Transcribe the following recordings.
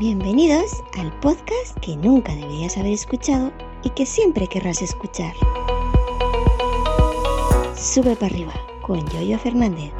Bienvenidos al podcast que nunca deberías haber escuchado y que siempre querrás escuchar. Sube para arriba con Yoyo Fernández.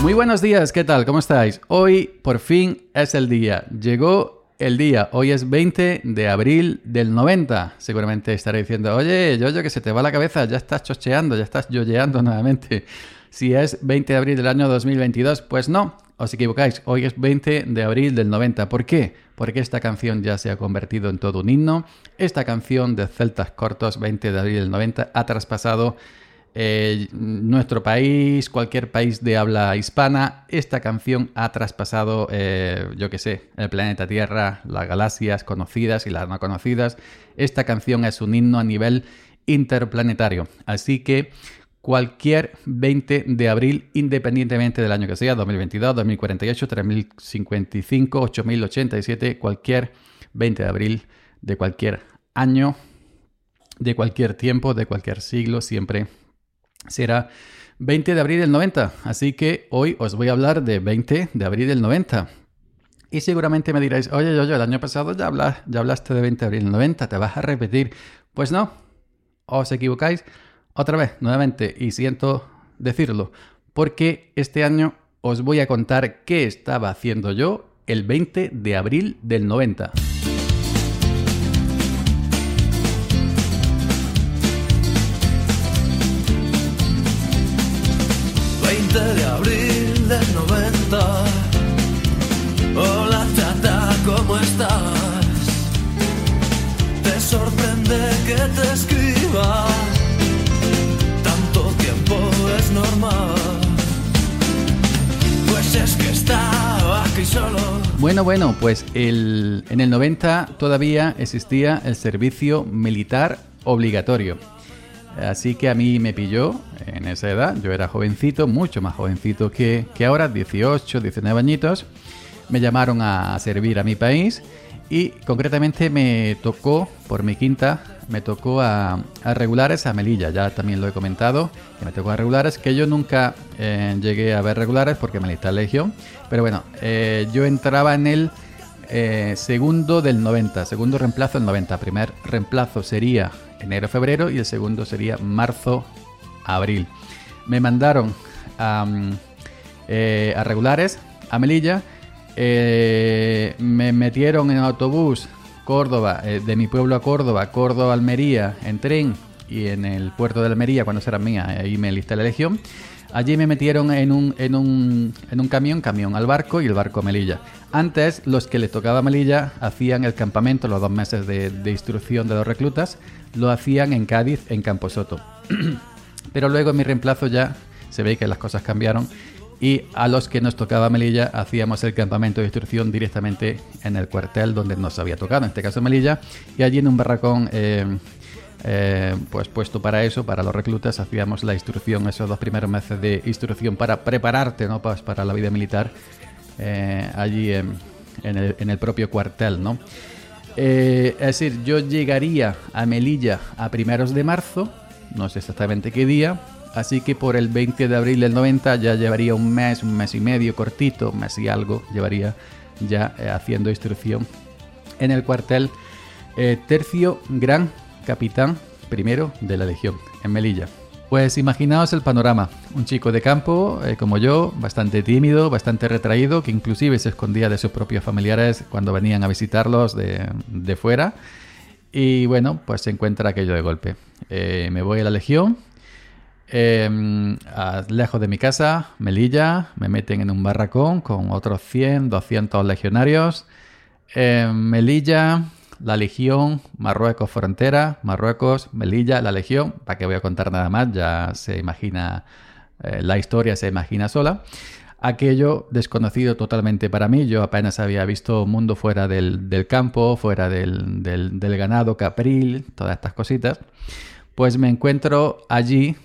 Muy buenos días, ¿qué tal? ¿Cómo estáis? Hoy por fin es el día. Llegó el día. Hoy es 20 de abril del 90. Seguramente estaré diciendo, oye, yo, que se te va la cabeza, ya estás chocheando, ya estás yoyeando nuevamente. Si es 20 de abril del año 2022, pues no, os equivocáis. Hoy es 20 de abril del 90. ¿Por qué? Porque esta canción ya se ha convertido en todo un himno. Esta canción de Celtas Cortos, 20 de abril del 90, ha traspasado eh, nuestro país, cualquier país de habla hispana, esta canción ha traspasado, eh, yo qué sé, el planeta Tierra, las galaxias conocidas y las no conocidas. Esta canción es un himno a nivel interplanetario. Así que cualquier 20 de abril, independientemente del año que sea, 2022, 2048, 3055, 8087, cualquier 20 de abril de cualquier año, de cualquier tiempo, de cualquier siglo, siempre será 20 de abril del 90. Así que hoy os voy a hablar de 20 de abril del 90. Y seguramente me diréis, oye, yo, el año pasado ya, ya hablaste de 20 de abril del 90, te vas a repetir. Pues no, os equivocáis otra vez, nuevamente, y siento decirlo, porque este año os voy a contar qué estaba haciendo yo el 20 de abril del 90. Bueno, bueno, pues el, en el 90 todavía existía el servicio militar obligatorio. Así que a mí me pilló en esa edad, yo era jovencito, mucho más jovencito que, que ahora, 18, 19 añitos. Me llamaron a servir a mi país y concretamente me tocó, por mi quinta, me tocó a, regulares a Melilla, ya también lo he comentado, que me tocó a regulares, que yo nunca eh, llegué a ver regulares porque me lista legión, pero bueno, eh, yo entraba en el eh, segundo del 90, segundo reemplazo del 90, primer reemplazo sería enero-febrero y el segundo sería marzo-abril. Me mandaron eh, a, regulares a Melilla, eh, me metieron en autobús Córdoba, eh, de mi pueblo a Córdoba, Córdoba Almería, en tren y en el puerto de Almería, cuando será mía, ahí me listé la legión. Allí me metieron en un, en un, en un camión, camión al barco y el barco a Melilla. Antes, los que les tocaba Melilla hacían el campamento, los dos meses de, de instrucción de los reclutas, lo hacían en Cádiz, en Camposoto. Pero luego en mi reemplazo ya se ve que las cosas cambiaron y a los que nos tocaba Melilla hacíamos el campamento de instrucción directamente en el cuartel donde nos había tocado, en este caso Melilla, y allí en un barracón eh, eh, pues puesto para eso, para los reclutas, hacíamos la instrucción, esos dos primeros meses de instrucción para prepararte ¿no? Pues para la vida militar eh, allí en, el, en, el, propio cuartel, ¿no? Es decir, yo llegaría a Melilla a primeros de marzo, no sé exactamente qué día, así que por el 20 de abril del 90 ya llevaría un mes, un mes y medio cortito, un mes y algo, llevaría ya eh, haciendo instrucción en el cuartel eh, tercio gran capitán primero de la Legión en Melilla. Pues imaginaos el panorama. Un chico de campo, eh, como yo, bastante tímido, bastante retraído, que inclusive se escondía de sus propios familiares cuando venían a visitarlos de, fuera. Y bueno, pues se encuentra aquello de golpe. Me voy a la Legión, em, lejos de mi casa, Melilla, me meten en un barracón con otros 100, 200 legionarios. Em, Melilla, la Legión, Marruecos frontera, Marruecos, Melilla, la Legión, para que voy a contar nada más, ya se imagina, eh, la historia se imagina sola. Aquello desconocido totalmente para mí, yo apenas había visto mundo fuera del, campo, fuera del, ganado, capril, todas estas cositas. Pues me encuentro allí,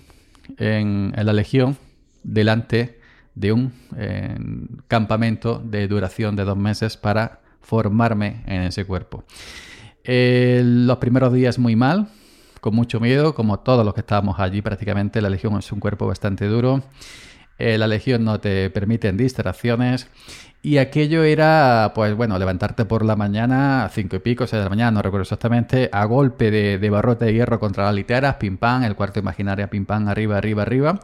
en, la Legión, delante de un eh, campamento de duración de dos meses para formarme en ese cuerpo. Los primeros días muy mal, con mucho miedo, como todos los que estábamos allí prácticamente. La Legión es un cuerpo bastante duro. Eh, la Legión no te permiten distracciones. Y aquello era, pues bueno, levantarte por la mañana, a cinco y pico, seis de la mañana, no recuerdo exactamente, a golpe de, barrote de hierro contra las literas, pim pam, el cuarto imaginario, pim pam, arriba, arriba, arriba.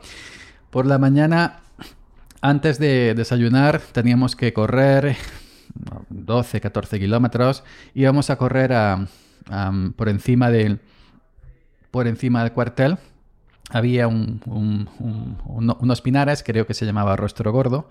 Por la mañana, antes de desayunar, teníamos que correr 12, 14 kilómetros. Íbamos a correr por, encima del, por encima del cuartel. Había unos pinares, creo que se llamaba Rostro Gordo.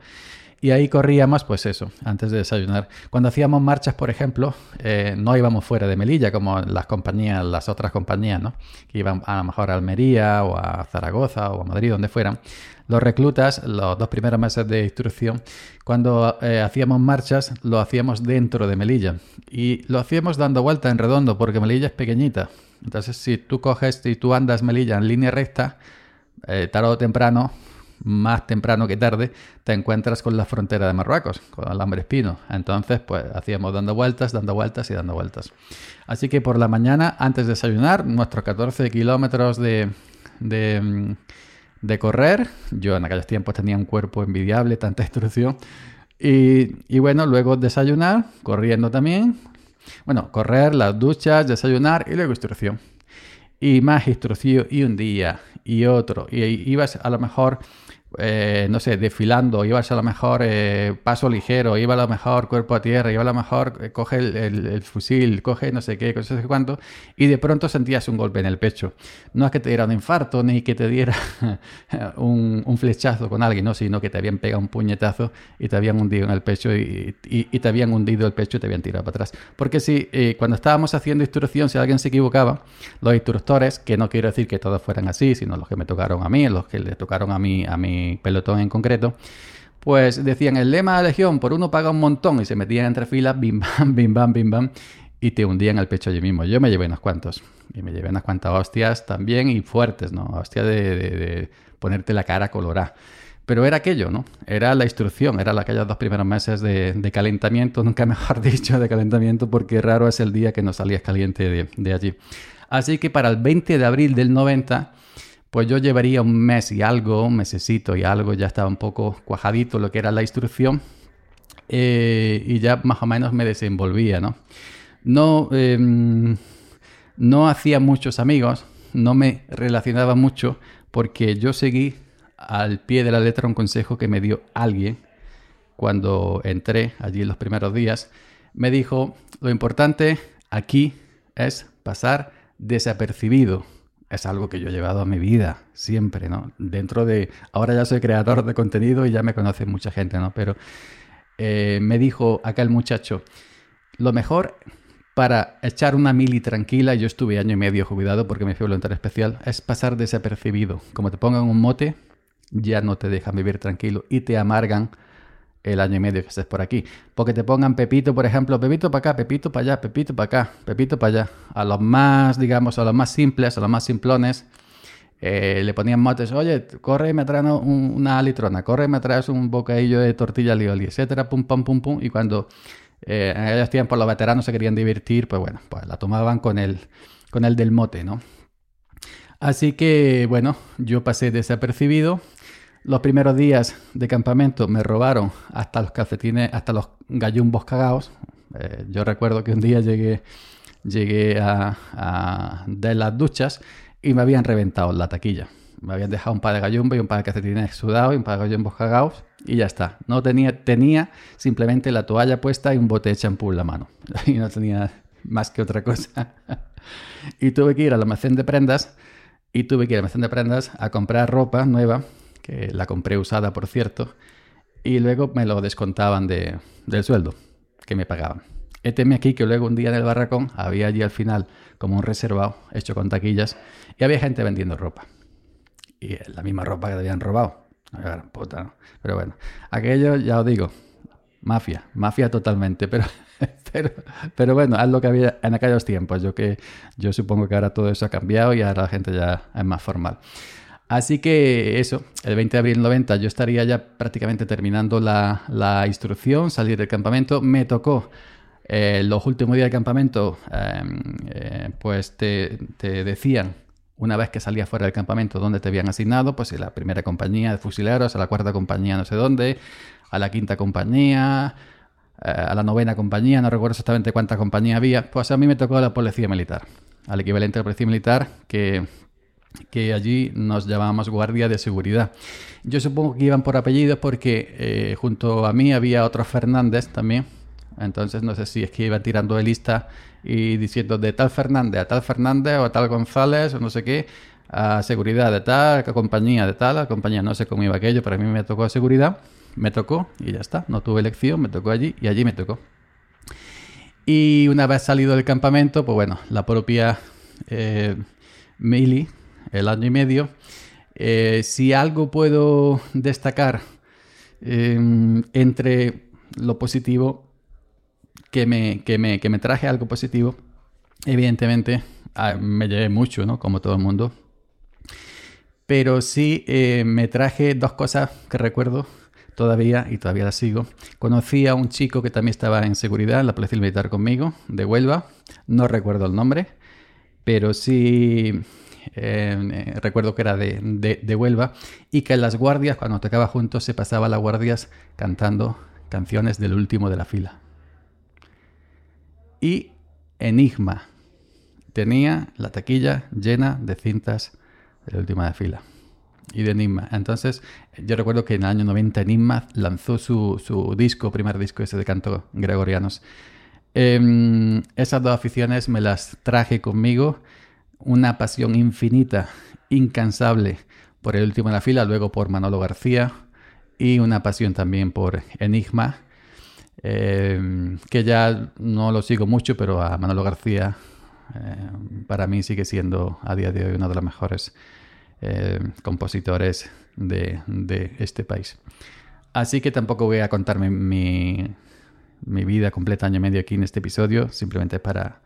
Y ahí corríamos, pues eso, antes de desayunar. Cuando hacíamos marchas, por ejemplo, eh, no íbamos fuera de Melilla, como las compañías, las otras compañías, ¿no? Que iban a lo mejor a Almería o a Zaragoza o a Madrid, donde fueran. Los reclutas, los dos primeros meses de instrucción, cuando eh, hacíamos marchas, lo hacíamos dentro de Melilla. Y lo hacíamos dando vuelta en redondo, porque Melilla es pequeñita. Entonces, si tú coges y tú andas Melilla en línea recta, eh, tarde o temprano más temprano que tarde, te encuentras con la frontera de Marruecos, con el espino. Entonces, pues hacíamos dando vueltas, dando vueltas y dando vueltas. Así que por la mañana, antes de desayunar, nuestros 14 kilómetros de, de, de, correr, yo en aquellos tiempos tenía un cuerpo envidiable, tanta instrucción. Y, y bueno, luego desayunar, corriendo también. Bueno, correr, las duchas, desayunar y luego instrucción y más instrucción y un día y otro. Y ibas a lo mejor eh, no sé, desfilando, ibas a lo mejor eh, paso ligero, iba a lo mejor cuerpo a tierra, iba a lo mejor eh, coge el, fusil, coge no sé qué, cosas sé cuánto, y de pronto sentías un golpe en el pecho. No es que te diera un infarto ni que te diera un, flechazo con alguien, no, sino que te habían pegado un puñetazo y te habían hundido en el pecho y, te habían hundido el pecho y te habían tirado para atrás. Porque si cuando estábamos haciendo instrucción, si alguien se equivocaba, los instructores, que no quiero decir que todos fueran así, sino los que me tocaron a mí, los que le tocaron a mí, a mí pelotón en concreto, pues decían el lema de la Legión, por uno paga un montón, y se metían entre filas, bim bam, bim bam, bim bam, y te hundían el pecho allí mismo. Yo me llevé unos cuantos, y me llevé unas cuantas hostias también, y fuertes, ¿no? Hostias de, ponerte la cara colorada. Pero era aquello, ¿no? Era la instrucción, era aquellos dos primeros meses de, calentamiento, nunca mejor dicho de calentamiento, porque raro es el día que no salías caliente de, de allí. Así que para el 20 de abril del 90 pues yo llevaría un mes y algo, un mesecito y algo, ya estaba un poco cuajadito lo que era la instrucción eh, y ya más o menos me desenvolvía, ¿no? No, em, no hacía muchos amigos, no me relacionaba mucho porque yo seguí al pie de la letra un consejo que me dio alguien cuando entré allí en los primeros días. Me dijo, lo importante aquí es pasar desapercibido es algo que yo he llevado a mi vida siempre, ¿no? Dentro de... Ahora ya soy creador de contenido y ya me conoce mucha gente, ¿no? Pero eh, me dijo acá el muchacho, lo mejor para echar una mili tranquila, yo estuve año y medio jubilado porque me fui voluntario especial, es pasar desapercibido. Como te pongan un mote, ya no te dejan vivir tranquilo y te amargan el año y medio que estés por aquí. Porque te pongan Pepito, por ejemplo, Pepito para acá, Pepito para allá, Pepito para acá, Pepito para allá. A los más, digamos, a los más simples, a los más simplones, eh, le ponían motes, oye, corre y me traes una litrona, corre y me traes un bocadillo de tortilla lioli, etcétera, pum, pum, pum, pum. Y cuando eh, en aquellos tiempos los veteranos se querían divertir, pues bueno, pues la tomaban con el, con el del mote, ¿no? Así que, bueno, yo pasé desapercibido los primeros días de campamento me robaron hasta los calcetines, hasta los gallumbos cagados. Eh, yo recuerdo que un día llegué, llegué a, de las duchas y me habían reventado la taquilla. Me habían dejado un par de gallumbos y un par de calcetines sudados y un par de gallumbos cagados y ya está. No tenía, tenía simplemente la toalla puesta y un bote de champú en la mano. Y no tenía más que otra cosa. y tuve que ir al almacén de prendas y tuve que ir al almacén de prendas a comprar ropa nueva que la compré usada, por cierto, y luego me lo descontaban de, del sueldo que me pagaban. Éteme aquí que luego un día en el barracón había allí al final como un reservado hecho con taquillas y había gente vendiendo ropa. Y la misma ropa que habían robado. Puta, Pero bueno, aquello ya os digo, mafia, mafia totalmente, pero, pero, pero bueno, es lo que había en aquellos tiempos. Yo, que, yo supongo que ahora todo eso ha cambiado y ahora la gente ya es más formal. Así que eso, el 20 de abril 90 yo estaría ya prácticamente terminando la, instrucción, salir del campamento. Me tocó Eh, los últimos días de campamento, em, eh, pues te, decían una vez que salías fuera del campamento dónde te habían asignado, pues a la primera compañía de fusileros, a la cuarta compañía no sé dónde, a la quinta compañía, eh, a la novena compañía, no recuerdo exactamente cuánta compañía había, pues a mí me tocó la policía militar, al equivalente de la policía militar que, que allí nos llamábamos guardia de seguridad. Yo supongo que iban por apellidos porque eh, junto a mí había otro Fernández también, entonces no sé si es que iba tirando de lista y diciendo de tal Fernández a tal Fernández o a tal González o no sé qué, a seguridad de tal compañía, de tal compañía, no sé cómo iba aquello, pero a mí me tocó seguridad, me tocó y ya está, no tuve elección, me tocó allí y allí me tocó. Y una vez salido del campamento, pues bueno, la propia eh, el año y medio, eh, si algo puedo destacar eh, entre lo positivo que me, que me, que me traje algo positivo, evidentemente ah, me llevé mucho, ¿no? Como todo el mundo. Pero sí eh, me traje dos cosas que recuerdo todavía y todavía las sigo. Conocí a un chico que también estaba en seguridad en la Policía Militar conmigo, de Huelva. No recuerdo el nombre, pero sí eh, recuerdo que era de, de, Huelva. Y que en las guardias, cuando tocaba juntos, se pasaba las guardias cantando canciones del último de la fila y Enigma. Tenía la taquilla llena de cintas de la última de fila y de Enigma. Entonces, yo recuerdo que en el año 90 Enigma lanzó su, su disco, primer disco ese de canto gregorianos. Eh, esas dos aficiones me las traje conmigo. Una pasión infinita, incansable por el último de la fila, luego por Manolo García y una pasión también por Enigma eh, que ya no lo sigo mucho, pero a Manolo García eh, para mí sigue siendo a día de hoy uno de los mejores eh, compositores de, de, este país. Así que tampoco voy a contarme mi, mi, vida completa año y medio aquí en este episodio, simplemente para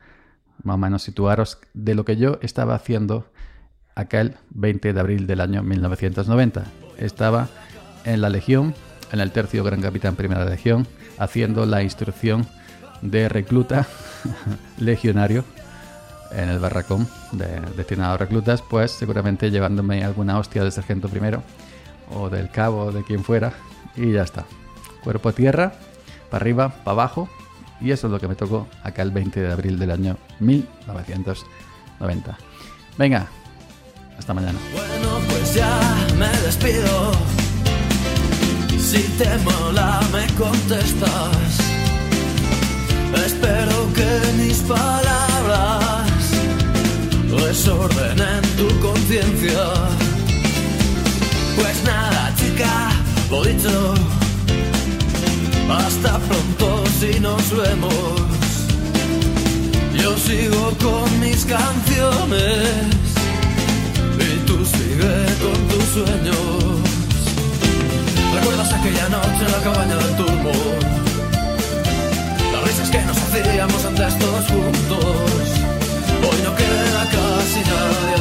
más o menos situaros de lo que yo estaba haciendo aquel 20 de abril del año 1990. Estaba en la Legión, en el tercio Gran Capitán Primera Legión, haciendo la instrucción de recluta legionario en el barracón de, destinado a reclutas, pues seguramente llevándome alguna hostia del sargento primero o del cabo de quien fuera y ya está. Cuerpo a tierra, para arriba, para abajo y eso es lo que me tocó acá el 20 de abril del año 1990. Venga, hasta mañana. Bueno, pues ya me despido. Si te mola me contestas. Espero que mis palabras desordenen tu conciencia. Pues nada, chica, lo dicho. Hasta pronto si nos vemos. Yo sigo con mis canciones y tú sigue con tus sueños. ¿Recuerdas aquella noche en la cabaña del turmo? Las risas que nos hacíamos entre estos juntos. Hoy no queda casi nadie